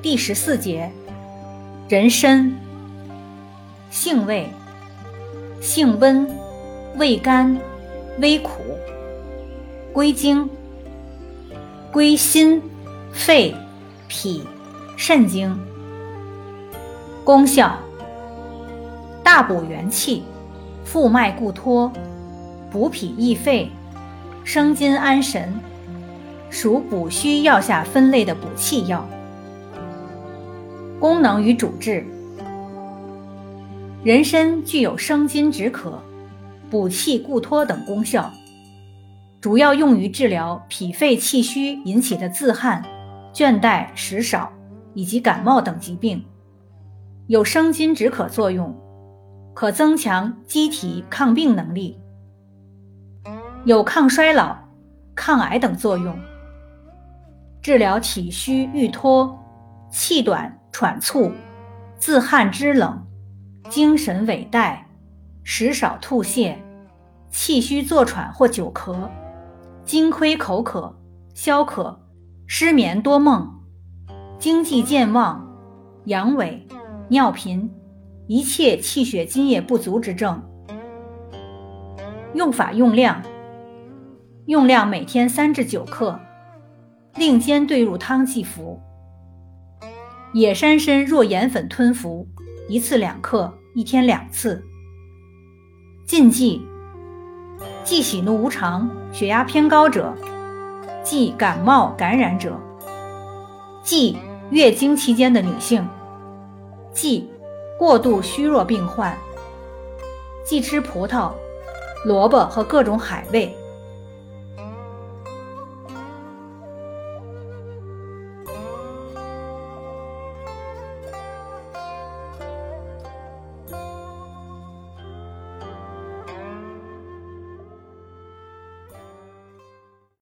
第十四节，人参，性味，性温，味甘，微苦，归经，归心、肺、脾、肾经。功效：大补元气，复脉固脱，补脾益肺，生津安神，属补虚药下分类的补气药。功能与主治：人参具有生津止渴、补气固脱等功效，主要用于治疗脾肺气虚引起的自汗、倦怠、食少以及感冒等疾病，有生津止渴作用，可增强机体抗病能力，有抗衰老、抗癌等作用，治疗体虚欲脱、气短。喘促、自汗肢冷、精神萎怠、食少吐泻、气虚作喘或久咳、津亏口渴、消渴、失眠多梦、经济健忘、阳痿、尿频，一切气血津液不足之症。用法用量：用量每天三至九克，令煎兑入汤剂服。野山参若盐粉吞服，一次两克，一天两次。禁忌：忌喜怒无常、血压偏高者；忌感冒感染者；忌月经期间的女性；忌过度虚弱病患；忌吃葡萄、萝卜和各种海味。